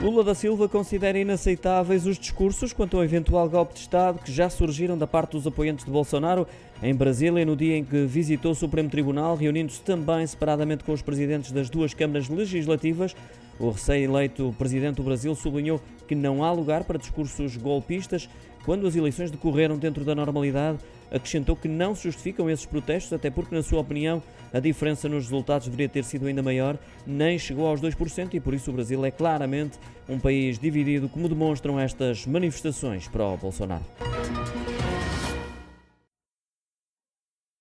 Lula da Silva considera inaceitáveis os discursos quanto ao eventual golpe de Estado que já surgiram da parte dos apoiantes de Bolsonaro em Brasília no dia em que visitou o Supremo Tribunal, reunindo-se também separadamente com os presidentes das duas câmaras legislativas. O recém-eleito presidente do Brasil sublinhou que não há lugar para discursos golpistas quando as eleições decorreram dentro da normalidade. Acrescentou que não se justificam esses protestos, até porque, na sua opinião, a diferença nos resultados deveria ter sido ainda maior, nem chegou aos 2% e por isso o Brasil é claramente um país dividido, como demonstram estas manifestações para o Bolsonaro.